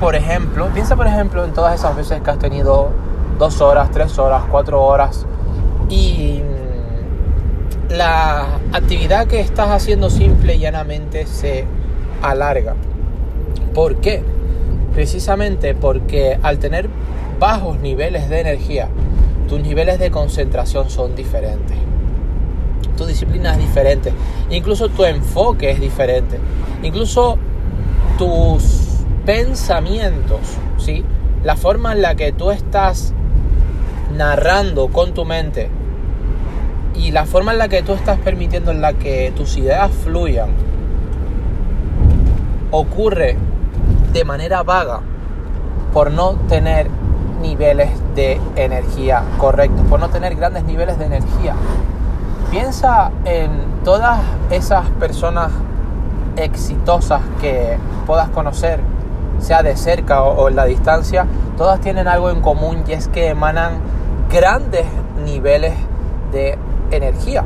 Por ejemplo, piensa por ejemplo en todas esas veces que has tenido dos horas, tres horas, cuatro horas y mm, la actividad que estás haciendo simple y llanamente se alarga. ¿Por qué? Precisamente porque al tener bajos niveles de energía, tus niveles de concentración son diferentes. Tu disciplina es diferente. Incluso tu enfoque es diferente. Incluso tus pensamientos, ¿sí? La forma en la que tú estás narrando con tu mente y la forma en la que tú estás permitiendo en la que tus ideas fluyan ocurre de manera vaga por no tener niveles de energía correctos, por no tener grandes niveles de energía. Piensa en todas esas personas exitosas que puedas conocer, sea de cerca o, en la distancia, todas tienen algo en común y es que emanan grandes niveles de energía.